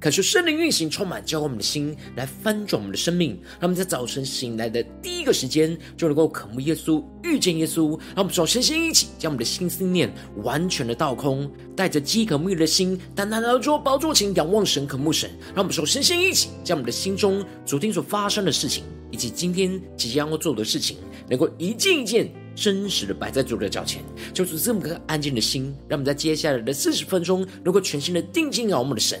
可是圣灵运行，充满，教会我们的心来翻转我们的生命。让我们在早晨醒来的第一个时间，就能够渴慕耶稣，遇见耶稣。让我们首先先一起将我们的心思念完全的倒空，带着饥渴沐浴的心，单单来到主宝座前仰望神，渴慕神。让我们首先先一起将我们的心中昨天所发生的事情，以及今天即将要做的事情，能够一件一件真实的摆在主的脚前，就是这么个安静的心。让我们在接下来的四十分钟，能够全心的定睛仰望我们的神。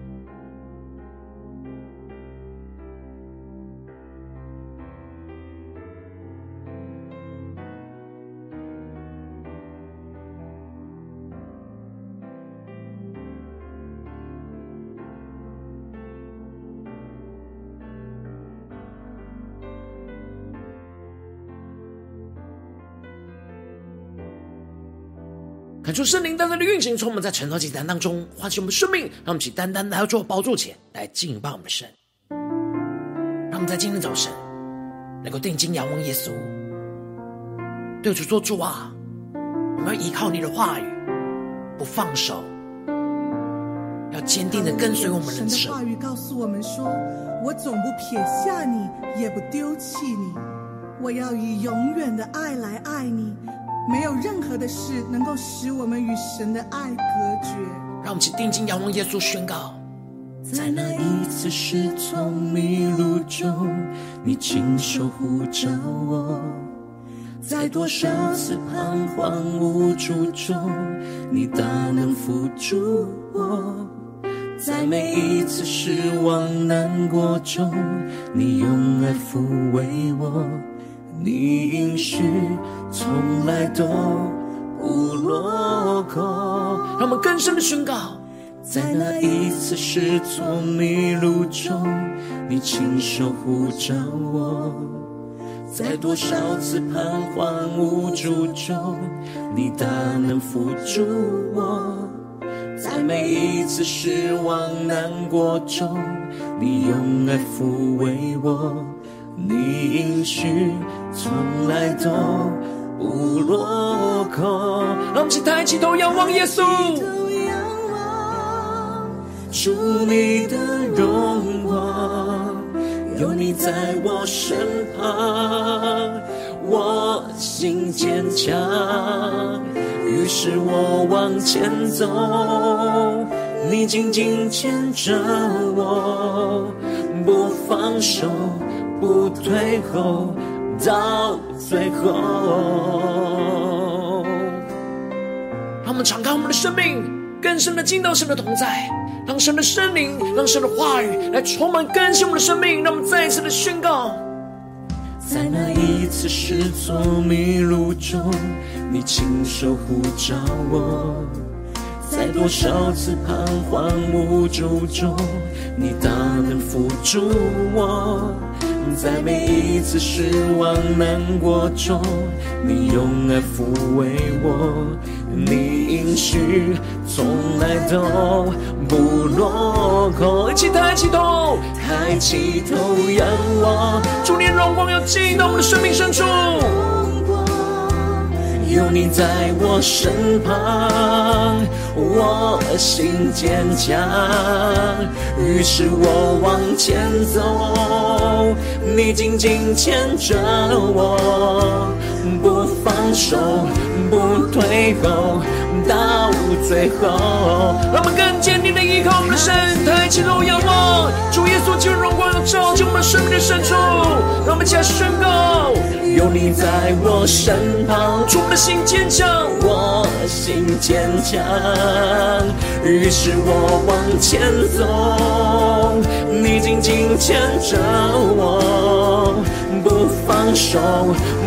感受圣灵单单的运行，充满在晨祷祭坛当中，唤醒我们生命，让我们起单单来到主宝座前来敬拜我们的神。让我们在今天早晨能够定睛仰望耶稣，对主说：“主啊，我们要依靠你的话语，不放手，要坚定的跟随我们的神。”神的话语告诉我们说：“我总不撇下你，也不丢弃你，我要以永远的爱来爱你。”没有任何的事能够使我们与神的爱隔绝。让我们去定睛仰望耶稣，宣告：在那一次失踪迷路中，你亲手呼召我；在多少次彷徨无助中，你大能扶助我；在每一次失望难过中，你用爱抚慰我。你应许从来都不落空。让我们更深的宣告，在那一次失足迷路中，你亲手呼召我；在多少次彷徨无助中，你大能扶助我；在每一次失望难过中，你用爱抚慰我。你应许从来都不落空。让我们起抬起头仰望耶稣，主你的荣光，有你在我身旁，我心坚强，于是我往前走，你紧紧牵着我，不放手。不退后，到最后。让我们敞开我们的生命，更深的进到神的同在，让神的圣灵，让神的话语来充满更新我们的生命。让我们再一次的宣告：在那一次失足迷路中，你亲手呼召我；在多少次彷徨无助中，你大能扶助我。在每一次失望难过中，你用爱抚慰我，你应许从来都不落空。一起抬起头，抬起头仰望，主你荣光要进到我们的生命深处。有你在我身旁，我心坚强，于是我往前走，你紧紧牵着我，不放手，不退后，到最后。让我们更坚定的依靠我们的神，抬起头仰望，主耶稣，将荣光要照进我们生命的深处。让我们起来宣告。有你在我身旁，主的心坚强，我心坚强，于是我往前走，你紧紧牵着我，不放手，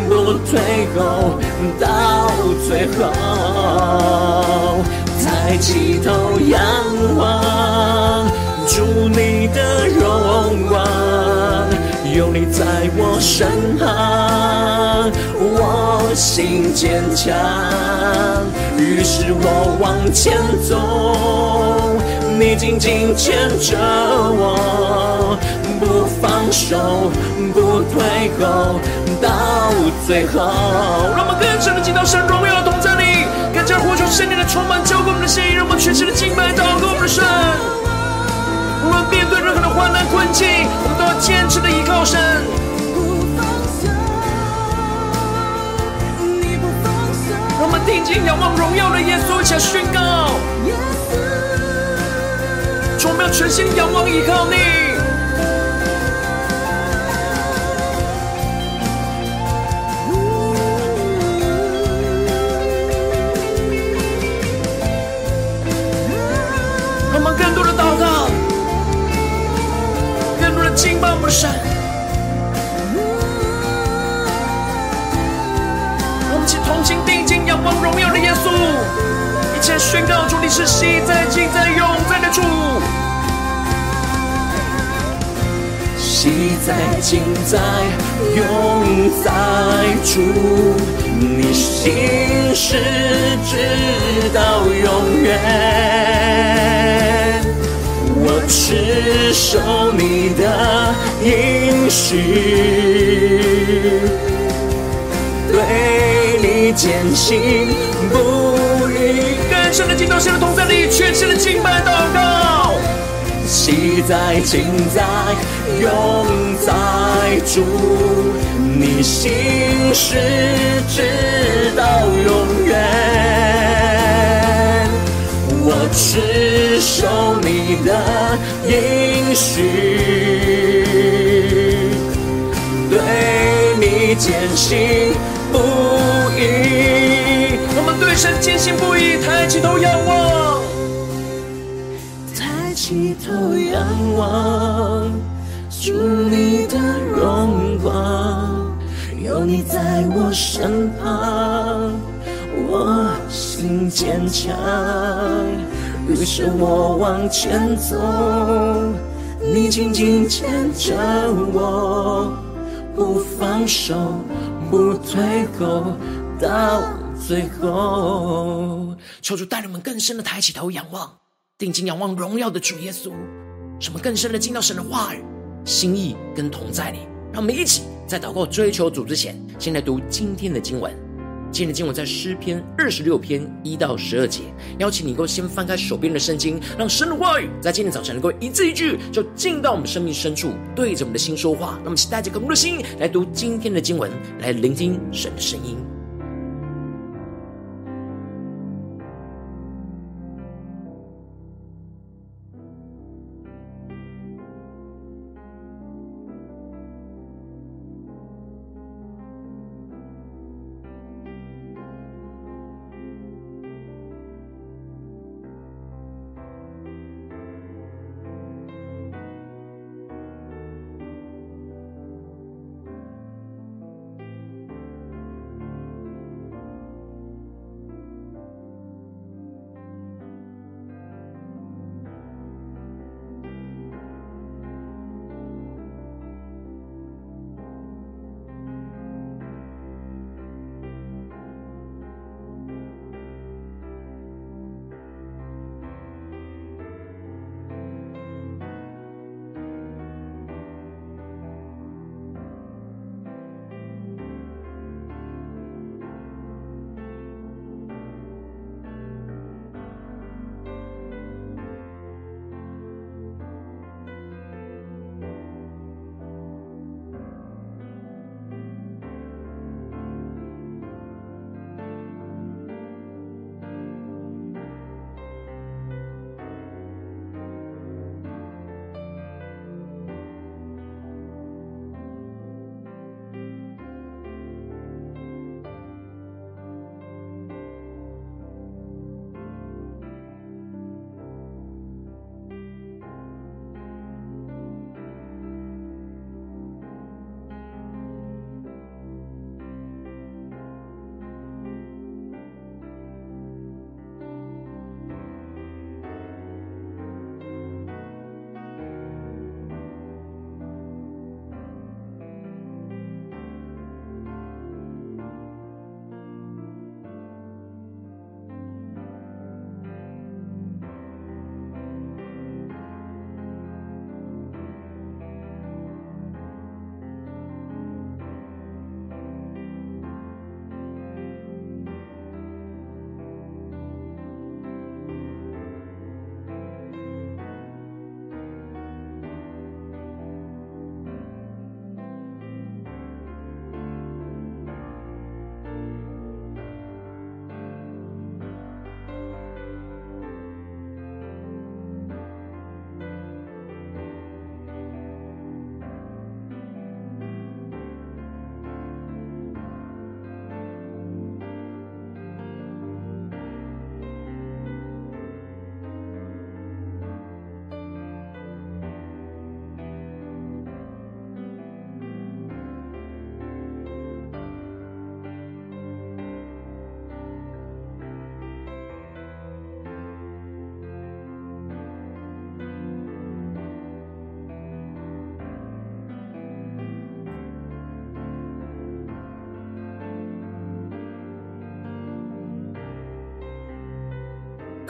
不退后，到最后，抬起头仰望，主你的荣光。有你在我身旁，我心坚强。于是我往前走，你紧紧牵着我，不放手，不退后，到最后。让我们更深的进到神荣耀的同在里，更加活出圣灵的充满，浇灌我们的心，让我们全心的敬拜祷告我们的神。无论面对任何的患难困境，我们都要坚持的依靠神。让我们定睛仰望荣耀的耶稣，一起来宣告：主，我们要全心仰望依靠你。更多的敬拜我们的神。同心定睛仰望荣耀的耶稣，一切宣告主，你是昔在、今在、永在的主。昔在、今在、永在主，你心事直到永远。我持守你的应许。对。你坚信不渝，更深的敬拜，现在同在里，全新的敬拜祷告。昔在、今在、永在主，你心事直到永远。我持守的应许，对你坚信不疑，我们对神坚信不疑，抬起头仰望，抬起头仰望，主你的荣光，有你在我身旁，我心坚强，于是我往前走，你紧紧牵着我，不放手。不退后，到最后。求主带领我们更深的抬起头仰望，定睛仰望荣耀的主耶稣，使我们更深的进到神的话语、心意跟同在里。让我们一起在祷告追求主之前，先来读今天的经文。今天的经文在诗篇二十六篇一到十二节，邀请你能够先翻开手边的圣经，让神的话语在今天早晨能够一字一句就进到我们生命深处，对着我们的心说话。那么，请带着渴慕的心来读今天的经文，来聆听神的声音。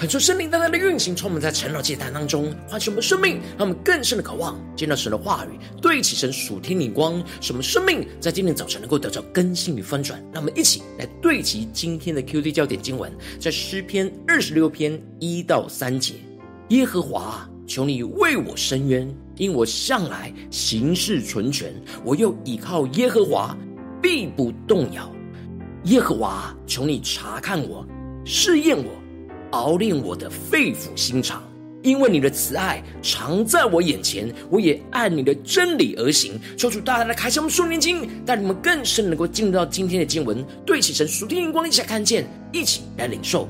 恳求圣灵单单的运行，充满在晨祷祭坛当中，唤醒我们生命，让我们更深的渴望见到神的话语，对齐神属天灵光，使我们生命在今天早晨能够得到更新与翻转。让我们一起来对齐今天的 QD 焦点经文，在诗篇二十六篇一到三节：耶和华，求你为我伸冤，因我向来行事纯全，我又倚靠耶和华，必不动摇。耶和华，求你察看我，试验我。熬炼我的肺腑心肠，因为你的慈爱常在我眼前，我也按你的真理而行。求主大大的开箱我们属灵经，带你们更深能够进入到今天的经文，对齐神属天灵光，一起来看见，一起来领受。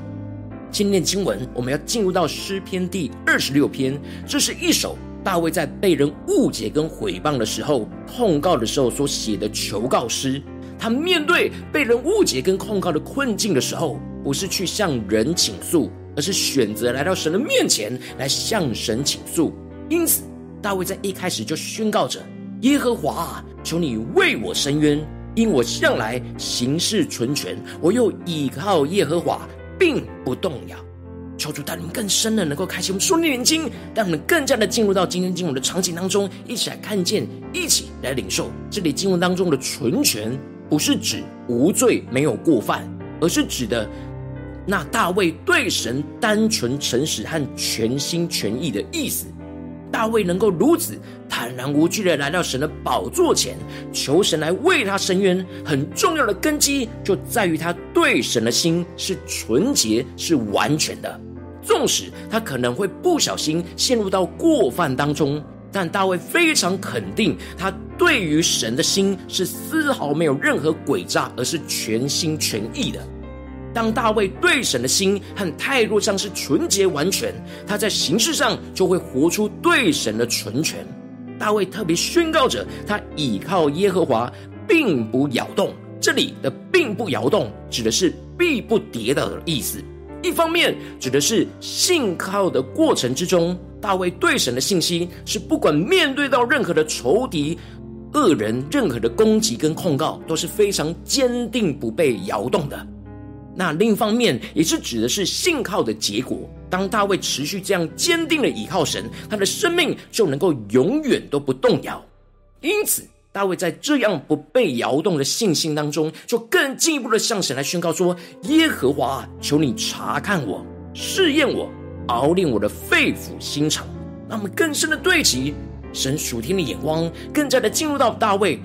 今天的经文，我们要进入到诗篇第二十六篇，这是一首大卫在被人误解跟毁谤的时候，控告的时候所写的求告诗。他面对被人误解跟控告的困境的时候，不是去向人倾诉，而是选择来到神的面前来向神倾诉。因此，大卫在一开始就宣告着：“耶和华啊，求你为我伸冤，因我向来行事纯全，我又倚靠耶和华，并不动摇。”求主带领更深的能够开启我们属灵眼睛，让我们更加的进入到今天经文的场景当中，一起来看见，一起来领受这里经文当中的纯全。不是指无罪没有过犯，而是指的那大卫对神单纯诚实和全心全意的意思。大卫能够如此坦然无惧的来到神的宝座前，求神来为他伸冤，很重要的根基就在于他对神的心是纯洁、是完全的。纵使他可能会不小心陷入到过犯当中。但大卫非常肯定，他对于神的心是丝毫没有任何诡诈，而是全心全意的。当大卫对神的心和态度上是纯洁完全，他在形式上就会活出对神的纯全。大卫特别宣告着，他倚靠耶和华，并不摇动。这里的“并不摇动”指的是必不跌倒的意思。一方面指的是信靠的过程之中。大卫对神的信心是，不管面对到任何的仇敌、恶人、任何的攻击跟控告，都是非常坚定不被摇动的。那另一方面，也是指的是信靠的结果。当大卫持续这样坚定的倚靠神，他的生命就能够永远都不动摇。因此，大卫在这样不被摇动的信心当中，就更进一步的向神来宣告说：“耶和华，求你察看我，试验我。”熬炼我的肺腑心肠，那么更深的对齐神属天的眼光，更加的进入到大卫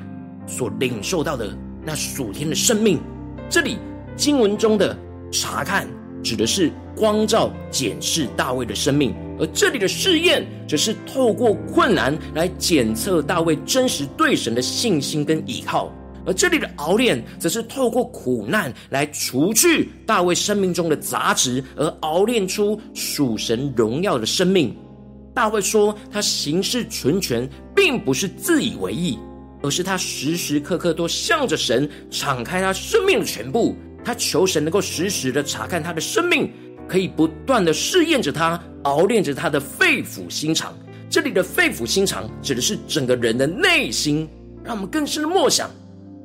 所领受到的那属天的生命。这里经文中的查看，指的是光照检视大卫的生命，而这里的试验，则是透过困难来检测大卫真实对神的信心跟依靠。而这里的熬炼，则是透过苦难来除去大卫生命中的杂质，而熬炼出属神荣耀的生命。大卫说，他行事纯全，并不是自以为意，而是他时时刻刻都向着神敞开他生命的全部。他求神能够时时的查看他的生命，可以不断的试验着他，熬炼着他的肺腑心肠。这里的肺腑心肠，指的是整个人的内心。让我们更深的默想。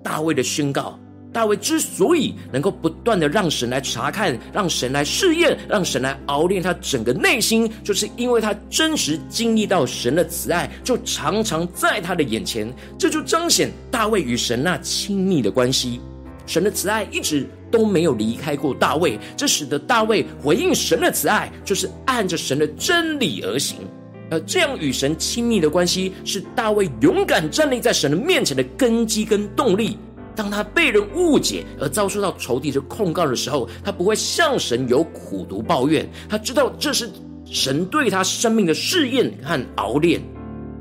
大卫的宣告，大卫之所以能够不断的让神来查看，让神来试验，让神来熬炼他整个内心，就是因为他真实经历到神的慈爱，就常常在他的眼前，这就彰显大卫与神那亲密的关系。神的慈爱一直都没有离开过大卫，这使得大卫回应神的慈爱，就是按着神的真理而行。而这样与神亲密的关系，是大卫勇敢站立在神的面前的根基跟动力。当他被人误解而遭受到仇敌的控告的时候，他不会向神有苦毒抱怨，他知道这是神对他生命的试验和熬炼。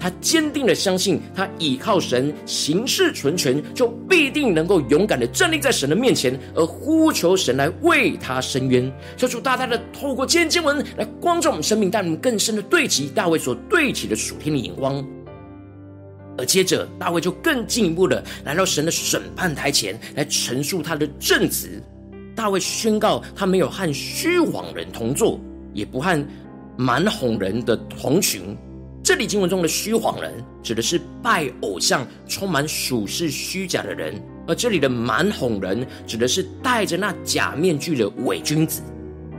他坚定的相信，他倚靠神行事纯全，就必定能够勇敢的站立在神的面前，而呼求神来为他伸冤。求主大大的透过今天经文来光照我们生命，带我们更深的对齐大卫所对齐的属天的眼光。而接着，大卫就更进一步的来到神的审判台前来陈述他的证词。大卫宣告，他没有和虚谎人同坐，也不和蛮哄人的同群。这里经文中的虚谎人，指的是拜偶像、充满属世虚假的人；而这里的蛮哄人，指的是戴着那假面具的伪君子。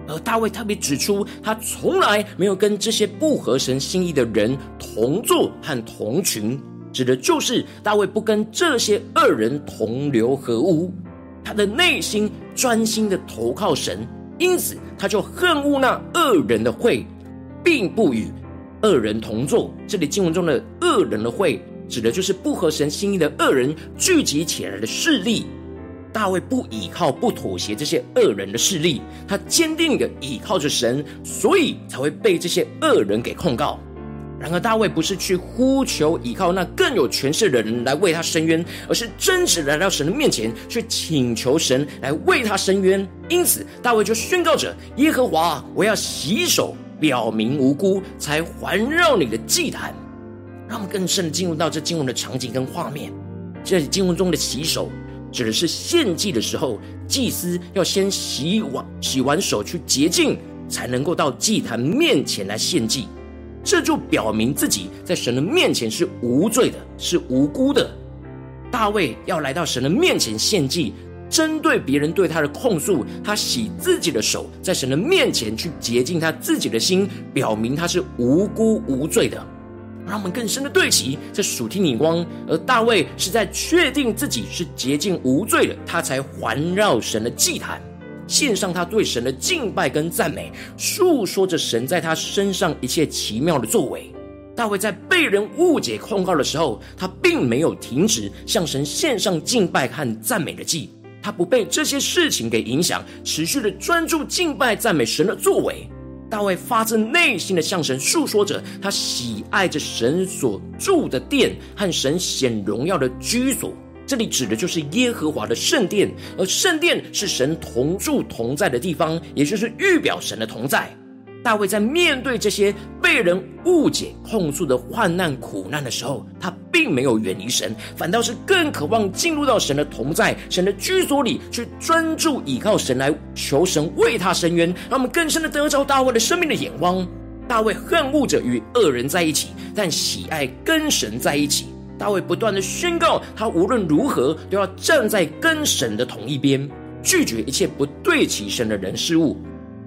而大卫特别指出，他从来没有跟这些不合神心意的人同坐和同群，指的就是大卫不跟这些恶人同流合污。他的内心专心的投靠神，因此他就恨恶那恶人的会，并不与恶人同坐。这里经文中的恶人的会，指的就是不合神心意的恶人聚集起来的势力。大卫不倚靠、不妥协这些恶人的势力，他坚定的倚靠着神，所以才会被这些恶人给控告。然而，大卫不是去呼求倚靠那更有权势的人来为他伸冤，而是真实来到神的面前去请求神来为他伸冤。因此，大卫就宣告着：“耶和华，我要洗手，表明无辜，才环绕你的祭坛。”让我们更深的进入到这经文的场景跟画面。这里经文中的洗手。指的是献祭的时候，祭司要先洗完洗完手去洁净，才能够到祭坛面前来献祭。这就表明自己在神的面前是无罪的，是无辜的。大卫要来到神的面前献祭，针对别人对他的控诉，他洗自己的手，在神的面前去洁净他自己的心，表明他是无辜无罪的。让我们更深的对齐这属天眼光，而大卫是在确定自己是洁净无罪的，他才环绕神的祭坛，献上他对神的敬拜跟赞美，述说着神在他身上一切奇妙的作为。大卫在被人误解控告的时候，他并没有停止向神献上敬拜和赞美的祭，他不被这些事情给影响，持续的专注敬拜赞美神的作为。大卫发自内心的向神诉说着，他喜爱着神所住的殿和神显荣耀的居所。这里指的就是耶和华的圣殿，而圣殿是神同住同在的地方，也就是预表神的同在。大卫在面对这些被人误解、控诉的患难、苦难的时候，他并没有远离神，反倒是更渴望进入到神的同在、神的居所里，去专注倚靠神，来求神为他伸冤，让我们更深的得着大卫的生命的眼光。大卫恨恶着与恶人在一起，但喜爱跟神在一起。大卫不断的宣告，他无论如何都要站在跟神的同一边，拒绝一切不对齐神的人事物。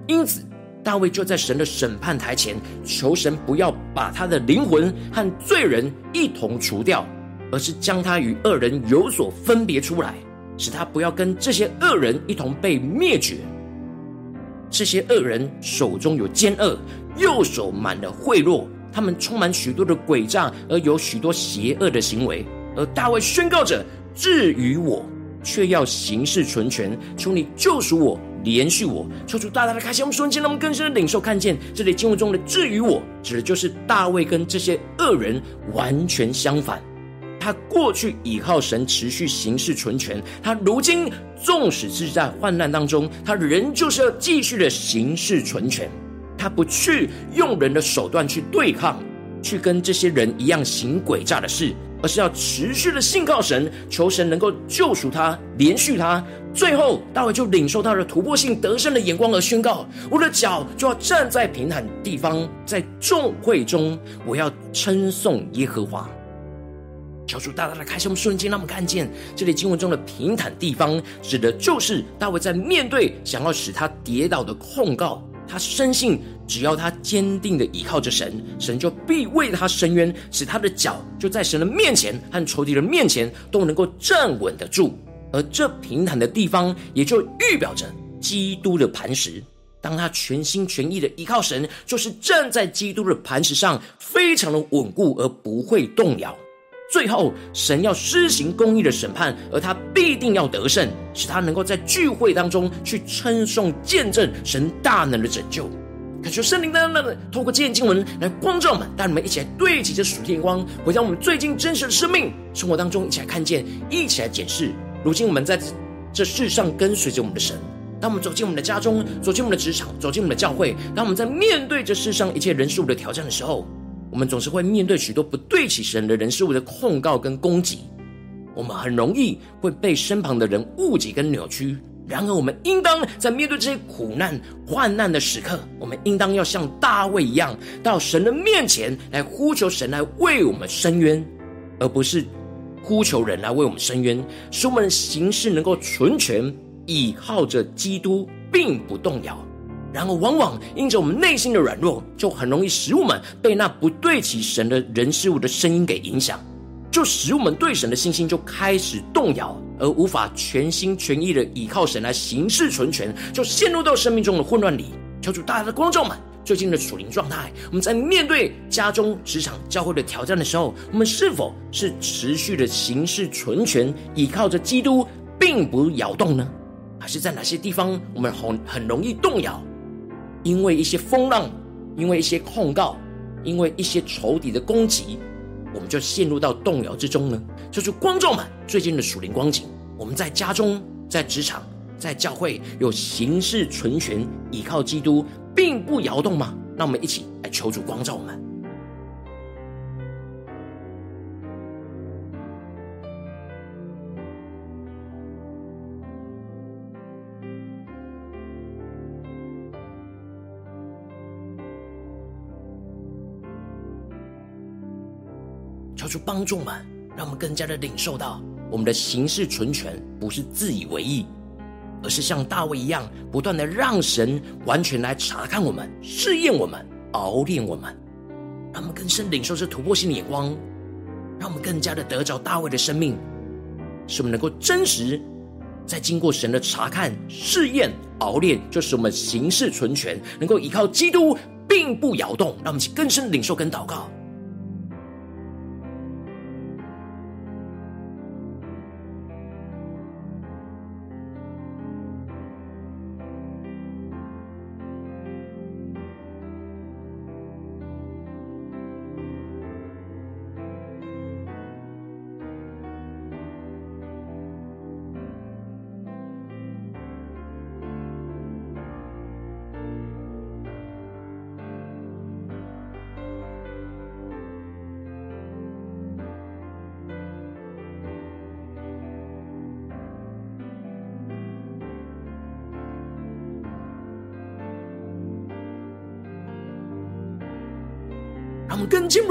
因此。大卫就在神的审判台前求神不要把他的灵魂和罪人一同除掉，而是将他与恶人有所分别出来，使他不要跟这些恶人一同被灭绝。这些恶人手中有奸恶，右手满了贿赂，他们充满许多的诡诈，而有许多邪恶的行为。而大卫宣告着：至于我，却要行事纯全，求你救赎我。连续我，抽出大大的开启我们瞬间，让我们更深的领受看见这里经文中的“至于我”，指的就是大卫跟这些恶人完全相反。他过去倚靠神，持续行事存全；他如今纵使是在患难当中，他仍旧是要继续的行事存全。他不去用人的手段去对抗，去跟这些人一样行诡诈的事。而是要持续的信靠神，求神能够救赎他，连续他。最后，大卫就领受到了突破性得胜的眼光，而宣告：我的脚就要站在平坦地方，在众会中，我要称颂耶和华。求主大大的开启我们瞬间，让我们看见这里经文中的平坦地方，指的就是大卫在面对想要使他跌倒的控告。他深信，只要他坚定的倚靠着神，神就必为他伸冤，使他的脚就在神的面前和仇敌的面前都能够站稳得住。而这平坦的地方，也就预表着基督的磐石。当他全心全意的依靠神，就是站在基督的磐石上，非常的稳固而不会动摇。最后，神要施行公义的审判，而他必定要得胜，使他能够在聚会当中去称颂、见证神大能的拯救。感谢圣灵的能透过这件经文来光照我们，带我们一起来对齐这属天光，回到我们最近真实的生命生活当中，一起来看见，一起来检视。如今我们在这世上跟随着我们的神，当我们走进我们的家中，走进我们的职场，走进我们的教会，当我们在面对这世上一切人事物的挑战的时候，我们总是会面对许多不对起神的人事物的控告跟攻击，我们很容易会被身旁的人误解跟扭曲。然而，我们应当在面对这些苦难、患难的时刻，我们应当要像大卫一样，到神的面前来呼求神来为我们伸冤，而不是呼求人来为我们伸冤，使我们的行事能够存全，倚靠着基督，并不动摇。然而，往往因着我们内心的软弱，就很容易使我们被那不对齐神的人事物的声音给影响，就使我们对神的信心就开始动摇，而无法全心全意的依靠神来行事存全，就陷入到生命中的混乱里。求主大家的光照们，最近的属灵状态，我们在面对家中、职场、教会的挑战的时候，我们是否是持续的行事存全，依靠着基督，并不摇动呢？还是在哪些地方我们很很容易动摇？因为一些风浪，因为一些控告，因为一些仇敌的攻击，我们就陷入到动摇之中呢？就是光照们最近的属灵光景，我们在家中、在职场、在教会有形式存全，依靠基督，并不摇动吗？让我们一起来求主光照我们。主帮助们，让我们更加的领受到，我们的行事存全不是自以为意，而是像大卫一样，不断的让神完全来查看我们、试验我们、熬炼我们，让我们更深领受这突破性的眼光，让我们更加的得着大卫的生命，使我们能够真实在经过神的查看、试验、熬炼，就使我们行事存全，能够依靠基督，并不摇动。让我们去更深领受跟祷告。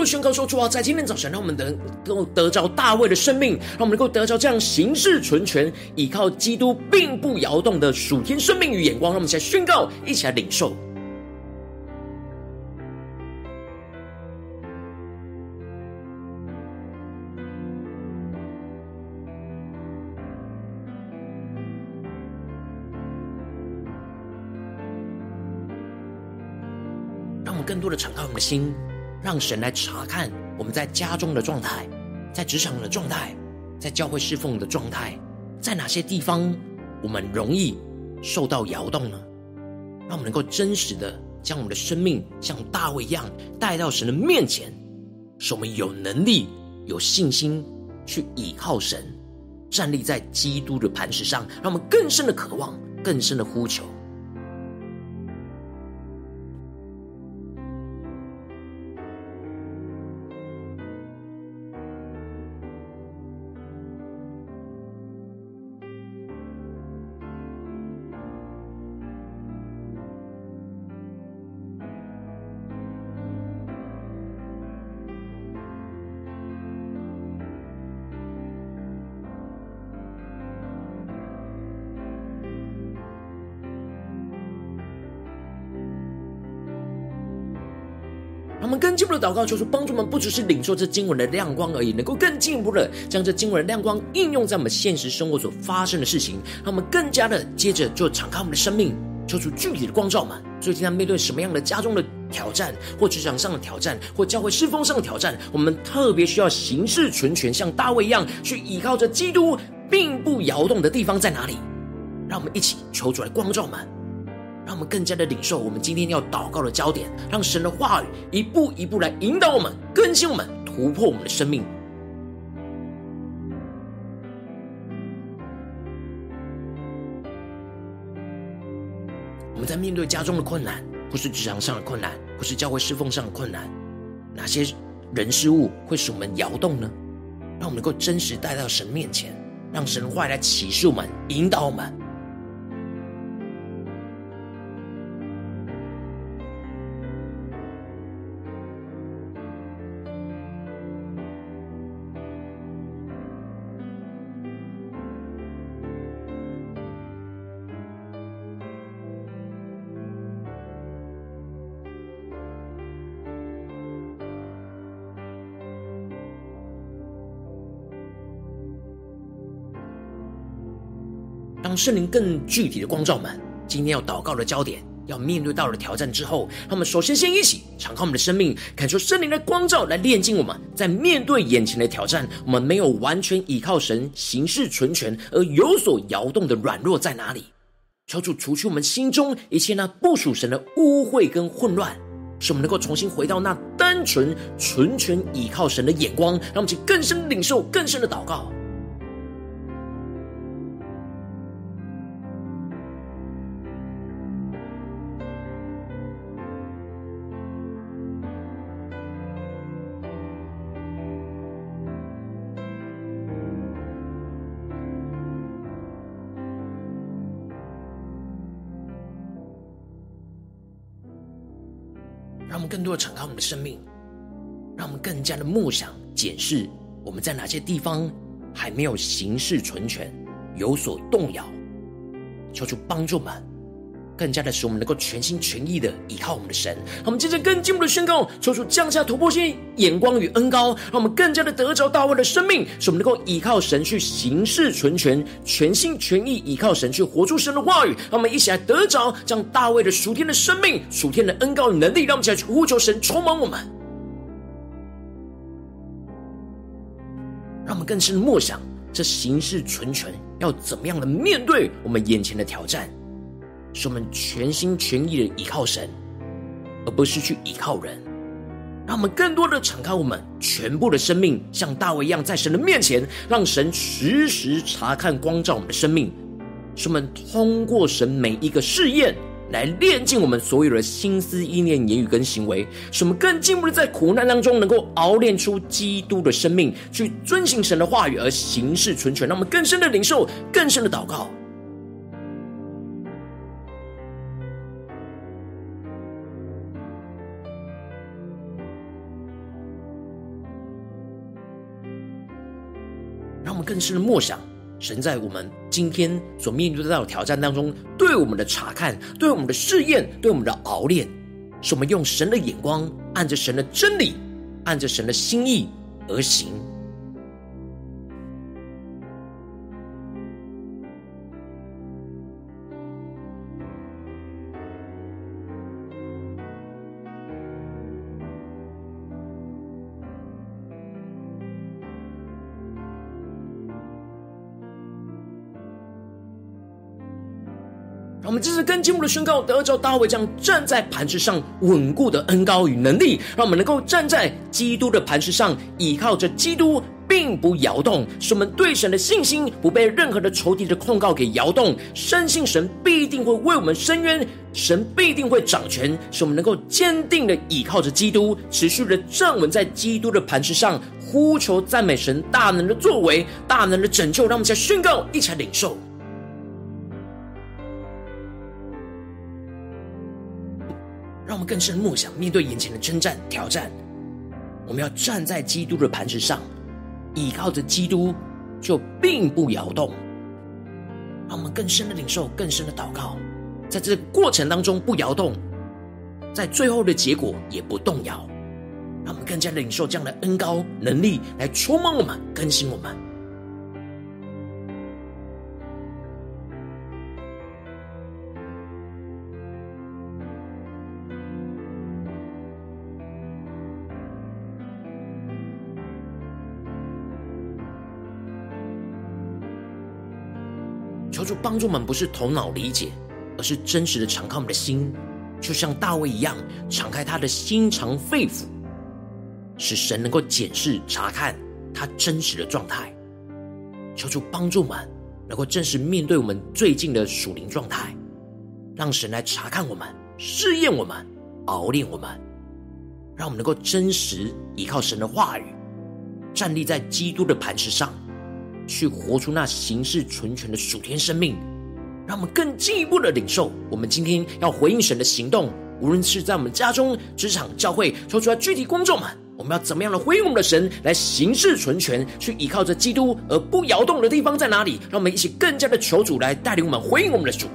宣告说：“主啊，在今天早晨，让我们能够得着大卫的生命，让我们能够得着这样行事存全、依靠基督并不摇动的属天生命与眼光。让我们一起来宣告，一起来领受。让我们更多的敞开我们的心。”让神来查看我们在家中的状态，在职场的状态，在教会侍奉的状态，在哪些地方我们容易受到摇动呢？让我们能够真实的将我们的生命像大卫一样带到神的面前，使我们有能力、有信心去倚靠神，站立在基督的磐石上，让我们更深的渴望、更深的呼求。我们更进一步的祷告，求主帮助我们，不只是领受这经文的亮光而已，能够更进一步的将这经文的亮光应用在我们现实生活所发生的事情，让我们更加的接着就敞开我们的生命，求主具体的光照们。最近在面对什么样的家中的挑战，或职场上的挑战，或教会侍奉上的挑战，我们特别需要行事存全，像大卫一样去依靠着基督，并不摇动的地方在哪里？让我们一起求主来光照们。让我们更加的领受我们今天要祷告的焦点，让神的话语一步一步来引导我们、更新我们、突破我们的生命。我们在面对家中的困难，或是职场上的困难，或是教会侍奉上的困难，哪些人事物会使我们摇动呢？让我们能够真实带到神面前，让神的话来启示我们、引导我们。圣灵更具体的光照我们，今天要祷告的焦点，要面对到了挑战之后，他们首先先一起敞开我们的生命，感受圣灵的光照来炼净我们。在面对眼前的挑战，我们没有完全依靠神行事纯全而有所摇动的软弱在哪里？求主除去我们心中一切那不属神的污秽跟混乱，使我们能够重新回到那单纯纯全依靠神的眼光，让我们去更深领受更深的祷告。更多的敞开我们的生命，让我们更加的默想检视我们在哪些地方还没有行事存全，有所动摇，求主帮助我们，更加的使我们能够全心全意的依靠我们的神。我们接着更进一步的宣告，求主降下突破性眼光与恩膏，让我们更加的得着大卫的生命，使我们能够依靠神去行事存全，全心全意依靠神去活出神的话语。让我们一起来得着这样大卫的属天的生命、属天的恩膏与能力。让我们一起来去呼求神充满我们，让我们更深的默想这行事存全要怎么样的面对我们眼前的挑战。使我们全心全意的依靠神，而不是去依靠人。让我们更多的敞开我们全部的生命，像大卫一样，在神的面前，让神时时察看光照我们的生命。使我们通过神每一个试验，来炼净我们所有的心思意念、言语跟行为。使我们更进一步的在苦难当中，能够熬炼出基督的生命，去遵行神的话语而行事纯全。让我们更深的领受，更深的祷告。更深的默想，神在我们今天所面对到的挑战当中，对我们的查看，对我们的试验，对我们的熬炼，是我们用神的眼光，按着神的真理，按着神的心意而行。这是更进一步的宣告，得着大卫这样站在磐石上稳固的恩膏与能力，让我们能够站在基督的磐石上，依靠着基督，并不摇动，使我们对神的信心不被任何的仇敌的控告给摇动，深信神必定会为我们伸冤，神必定会掌权，使我们能够坚定的依靠着基督，持续的站稳在基督的磐石上，呼求赞美神大能的作为，大能的拯救，让我们再宣告，一起来领受。更深默想，面对眼前的征战挑战，我们要站在基督的磐石上，倚靠着基督，就并不摇动。让我们更深的领受，更深的祷告，在这个过程当中不摇动，在最后的结果也不动摇。让我们更加的领受这样的恩高能力，来充满我们，更新我们。帮助们，不是头脑理解，而是真实的敞开我们的心，就像大卫一样，敞开他的心肠肺腑，使神能够检视查看他真实的状态。求主帮助我们，能够真实面对我们最近的属灵状态，让神来查看我们、试验我们、熬炼我们，让我们能够真实依靠神的话语，站立在基督的磐石上。去活出那行事纯全的属天生命，让我们更进一步的领受。我们今天要回应神的行动，无论是在我们家中、职场、教会，说出来具体工作嘛，我们要怎么样的回应我们的神，来行事纯全，去依靠着基督而不摇动的地方在哪里？让我们一起更加的求主来带领我们回应我们的主。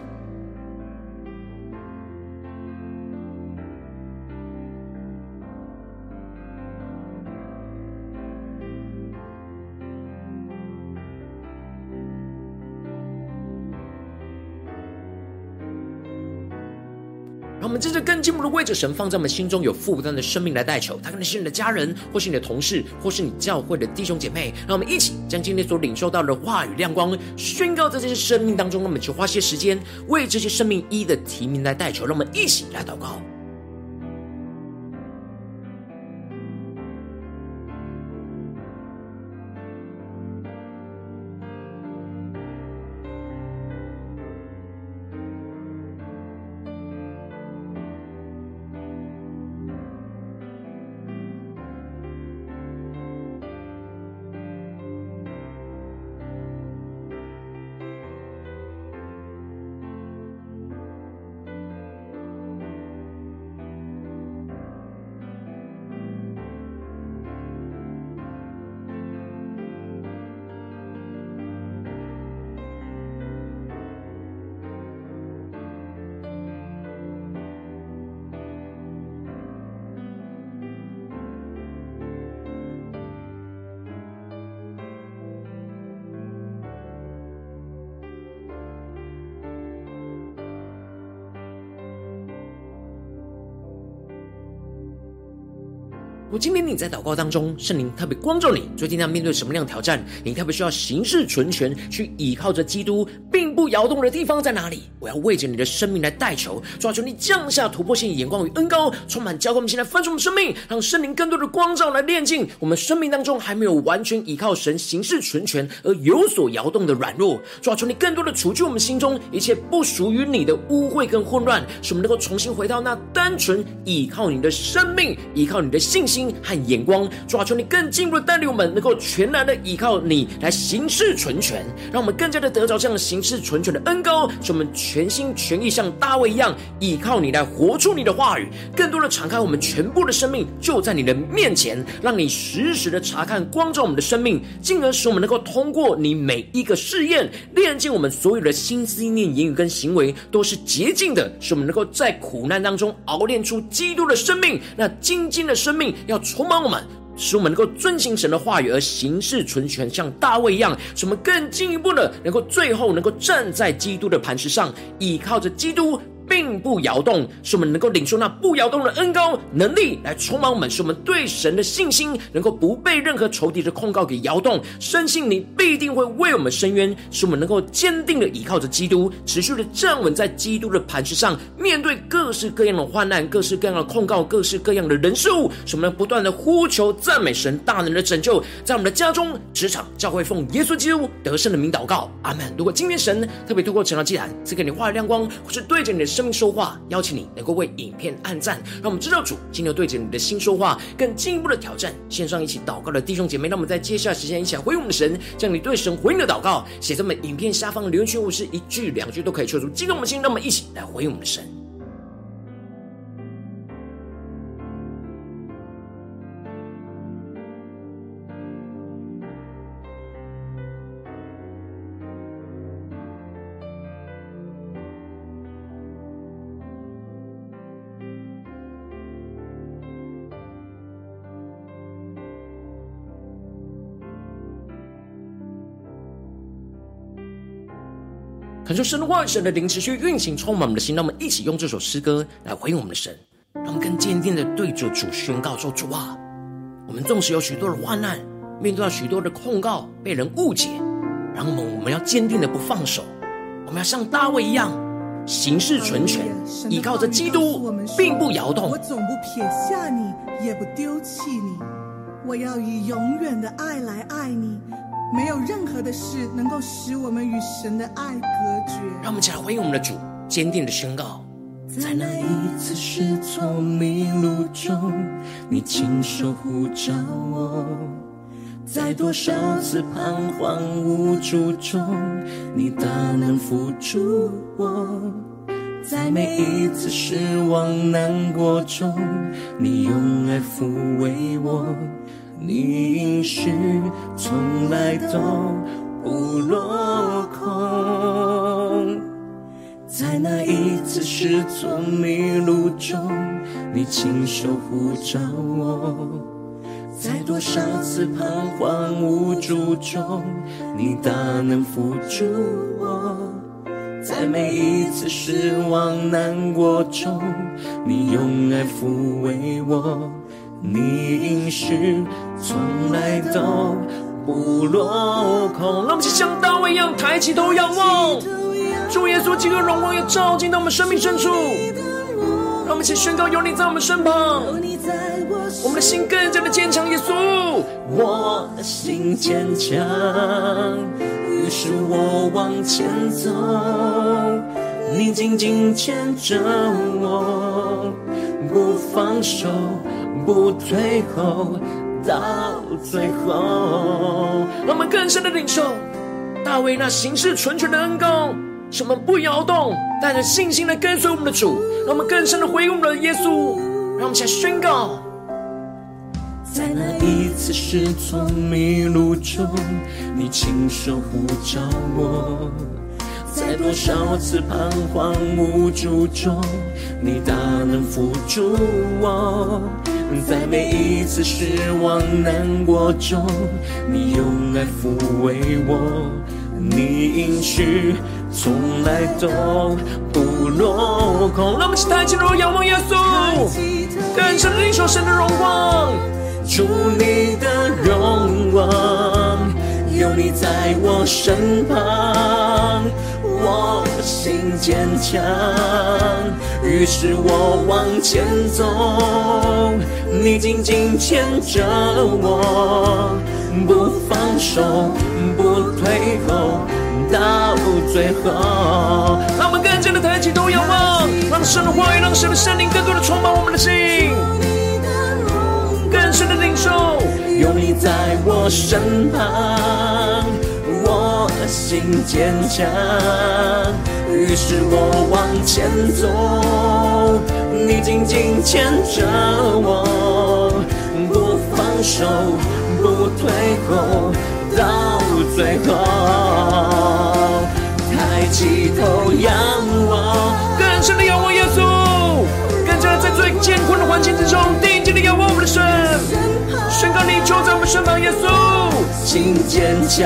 真正更进一步的为着神放在我们心中有负担的生命来代求，他可能是你的家人，或是你的同事，或是你教会的弟兄姐妹。让我们一起将今天所领受到的话语亮光宣告在这些生命当中。让我们去花些时间为这些生命一一的提名来代求。让我们一起来祷告。如今天你在祷告当中，圣灵特别光照你，最近要面对什么样的挑战？你特别需要行事存全，去倚靠着基督，并不摇动的地方在哪里？我要为着你的生命来代求，抓住，你降下突破性眼光与恩膏，充满教会我们现在分盛的生命，让圣灵更多的光照来炼净我们生命当中还没有完全倚靠神行事纯全而有所摇动的软弱。抓住，你更多的除去我们心中一切不属于你的污秽跟混乱，使我们能够重新回到那单纯倚靠你的生命，依靠你的信心。和眼光，抓住，你更进一步的带领我们，能够全然的依靠你来行事纯全，让我们更加的得着这样的行事纯纯全的恩膏，使我们全心全意像大卫一样依靠你来活出你的话语，更多的敞开我们全部的生命，就在你的面前，让你实时的查看光照我们的生命，进而使我们能够通过你每一个试验，炼净我们所有的心思意念、言语跟行为都是洁净的，使我们能够在苦难当中熬炼出基督的生命，那精进的生命。要充满我们，使我们能够遵行神的话语而行事存全，像大卫一样，使我们更进一步的能够最后能够站在基督的磐石上，依靠着基督。并不摇动，使我们能够领受那不摇动的恩膏能力来充满我们，使我们对神的信心能够不被任何仇敌的控告给摇动。深信你必定会为我们伸冤，使我们能够坚定的依靠着基督，持续的站稳在基督的磐石上，面对各式各样的患难、各式各样的控告、各式各样的人事物，使我们不断的呼求赞美神大能的拯救，在我们的家中、职场、教会，奉耶稣基督得胜的名祷告，阿门。如果今天神特别透过晨祷祭坛赐给你话语亮光，或是对着你的。生命说话，邀请你能够为影片按赞，让我们知道主今天对着你的心说话，更进一步的挑战。线上一起祷告的弟兄姐妹，让我们在接下来时间一起来回应我们的神，将你对神回应的祷告写在我们影片下方留言区，或是一句两句都可以说出，激动我们心，让我们一起来回应我们的神。感受神的话语，神的灵持续运行，充满我们的心。让我们一起用这首诗歌来回应我们的神，让我们更坚定的对着主宣告说：主啊，我们纵使有许多的患难，面对到许多的控告，被人误解，然后我们我们要坚定的不放手，我们要像大卫一样行事纯全，依靠着基督，并不摇动。我总不撇下你，也不丢弃你，我要以永远的爱来爱你。没有任何的事能够使我们与神的爱隔绝。让我们起来回应我们的主，坚定的宣告：在那一次失措迷路中，你亲手护召我；在多少次彷徨无助中，你大能扶助我；在每一次失望难过中，你用爱抚慰我。你应许从来都不落空，在那一次失足迷路中，你亲手呼召我；在多少次彷徨无助中，你大能扶住我；在每一次失望难过中，你用爱抚慰我，你应许从来都不落空。让我们像大卫一样抬起头仰望，主耶稣基督荣光要照进到我们生命深处。让我们一起宣告：有你在我们身旁，我们的心更加的坚强。耶稣，我的心坚强。于是我往前走，你紧紧牵着我，不放手，不退后，到最后。让我们更深的领受大卫那行事纯全的恩膏，使我们不摇动，带着信心来跟随我们的主。让我们更深的回应我们的耶稣，让我们一起来宣告。在那一次失聪迷路中，你亲手呼召我；在多少次彷徨无助中，你大能扶助我；在每一次失望难过中，你用爱抚慰我。你应许从来都不落空。让我们起抬起头仰望耶稣，更深领受神的荣光。主你的荣光，有你在我身旁，我的心坚强，于是我往前走，你紧紧牵着我，不放手，不退后，到最后。让我们更加的抬起头仰望，让神的话语，让神的圣灵更多的充满我们的心。更深的领受，有你在我身旁，心坚强。于是我往前走，你紧紧牵着我，不放手，不退后，到最后。抬起头仰望，更深的仰望耶稣，更加在最艰困的环境之中，定睛的仰望我们的神。宣告你就在我们身旁，耶稣，心坚强。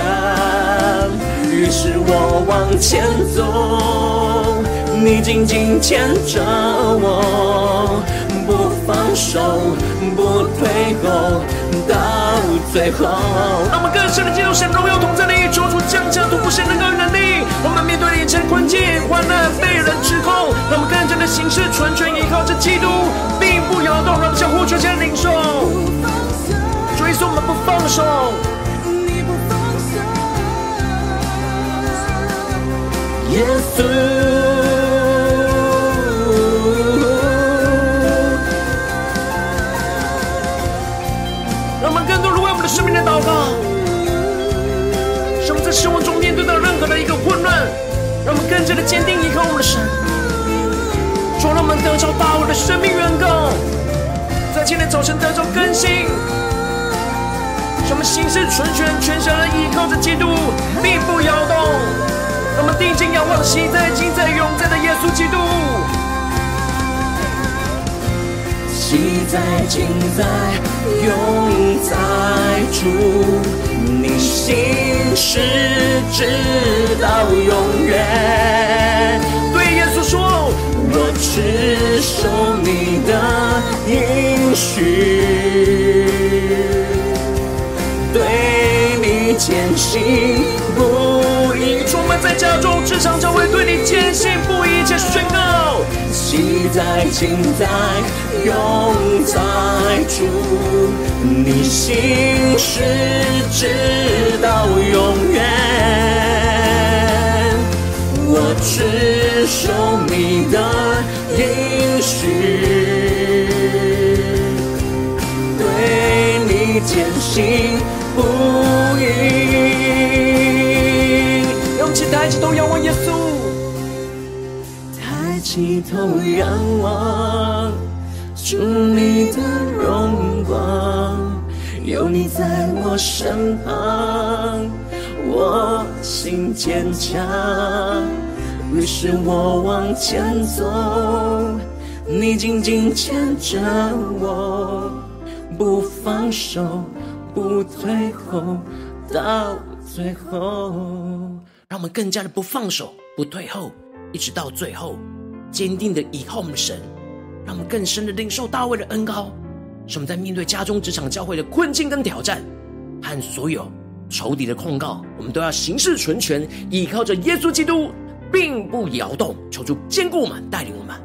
于是我往前走，你紧紧牵着我，不放手，不退后，到最后。让我们更深的进入神荣耀同在的一处，主降下突破性的高能力。我们面对眼前困境、患难、动。让我们相互全心领受。追随我们不放手，你不放手，耶稣。让我们更多人为我们的生命来祷告，使我们在生活中面对到任何的一个混乱，让我们更加的坚定依靠我们的神，主让我们得着大卫的生命原膏，在今天早晨得着更新。让我们心事纯全，全神的依靠着基督，并不摇动。让我们定睛仰望，昔在、今在、永在的耶稣基督。昔在、今在、永在主，你心事直到永远。我只守你的应许。对你坚信不疑，出门在家中、职场、教会，对你坚信不疑，且宣告：昔在、今在、永在主，你心事直许，对你坚信。不移，让我们抬起头仰望耶稣，抬起头仰望，主你的荣光，有你在我身旁，我心坚强，于是我往前走，你紧紧牵着我，不放手。不退后，到最后。让我们更加的不放手，不退后，一直到最后，坚定的倚靠我们的神，让我们更深的领受大卫的恩膏，使我们在面对家中、职场、教会的困境跟挑战，和所有仇敌的控告，我们都要行事纯全，依靠着耶稣基督，并不摇动，求主坚固我们，带领我们。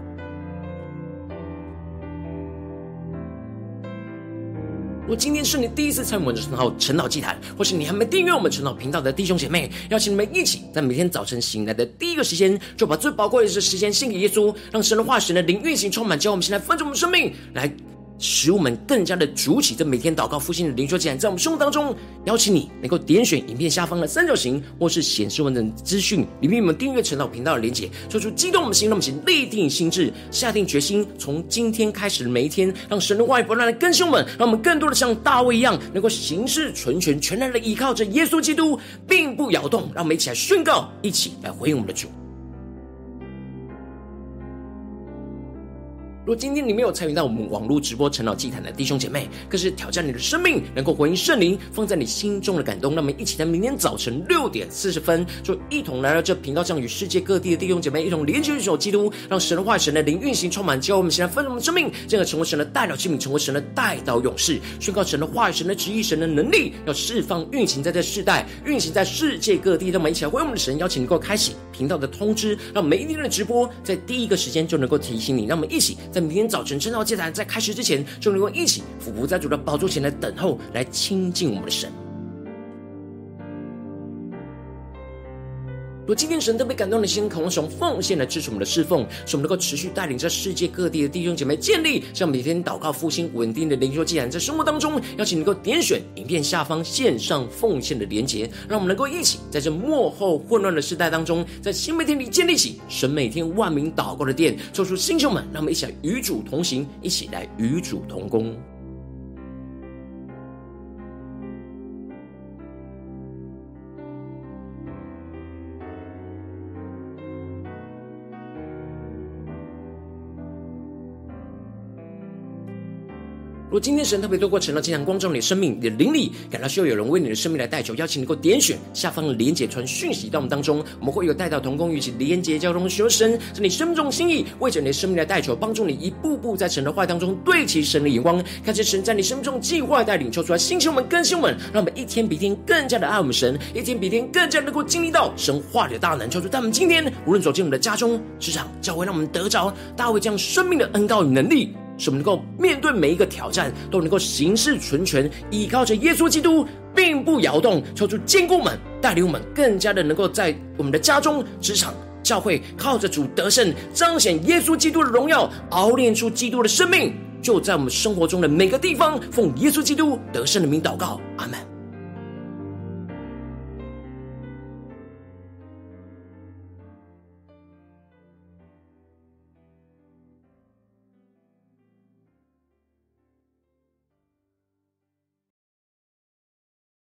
今天是你第一次参与我们的晨祷晨祷祭坛，或是你还没订阅我们晨祷频道的弟兄姐妹，邀请你们一起在每天早晨醒来的第一个时间，就把最宝贵的时间献给耶稣，让神的话语、神的灵运行充满，叫我们现在丰盛我们生命来。使我们更加的筑起这每天祷告复兴的灵修祭坛，在我们生活当中，邀请你能够点选影片下方的三角形，或是显示完整资讯里面，我们订阅陈老频道的连结，说出激动我们心，让我们请立定心智，下定决心，从今天开始的每一天，让神的话语不断的更新我们，让我们更多的像大卫一样，能够行事纯全，全然的依靠着耶稣基督，并不摇动。让我们一起来宣告，一起来回应我们的主。如果今天你没有参与到我们网络直播晨祷祭坛的弟兄姐妹，更是挑战你的生命，能够回应圣灵放在你心中的感动。那么，一起在明天早晨六点四十分，就一同来到这频道上，与世界各地的弟兄姐妹一同连接一首基督，让神的话、神的灵运行充满，教我们现在分我们的生命，进而成为神的代表器皿，成为神的代祷勇士，宣告神的话语、神的旨意、神的能力，要释放运行在这世代，运行在世界各地。让我们一起来回应我们的神，邀请你能够开启频道的通知，让每一天的直播在第一个时间就能够提醒你。让我们一起。在明天早晨圣道祭坛在开始之前，就能够一起俯伏在主的宝座前来等候，来亲近我们的神。如果今天神特别感动的心，渴望使用奉献来支持我们的侍奉，使我们能够持续带领着世界各地的弟兄姐妹建立像每天祷告复兴稳定的灵修既然，在生活当中，邀请能够点选影片下方线上奉献的连结，让我们能够一起在这幕后混乱的时代当中，在新媒体里建立起神每天万名祷告的殿，做出星兄们，让我们一起来与主同行，一起来与主同工。如果今天神特别透过晨祷祭坛光照你的生命，你的灵里感到需要有人为你的生命来代求，邀请你能够点选下方的连结传讯息到我们当中，我们会有代祷同工与其连结交通，求神在你生命中心意，为着你的生命来代求，帮助你一步步在神的话当中对齐神的眼光，看见神在你生命中计划带领，求出来星球们更新我们，让我们一天比一天更加的爱我们神，一天比一天更加能够经历到神话里的大能，求出他们今天无论走进我们的家中、职场、教会，让我们得着大卫这样生命的恩膏与能力。使我们能够面对每一个挑战，都能够行事纯全，依靠着耶稣基督，并不摇动，求主坚固门，带领我们更加的能够在我们的家中、职场、教会，靠着主得胜，彰显耶稣基督的荣耀，熬炼出基督的生命，就在我们生活中的每个地方，奉耶稣基督得胜的名祷告，阿门。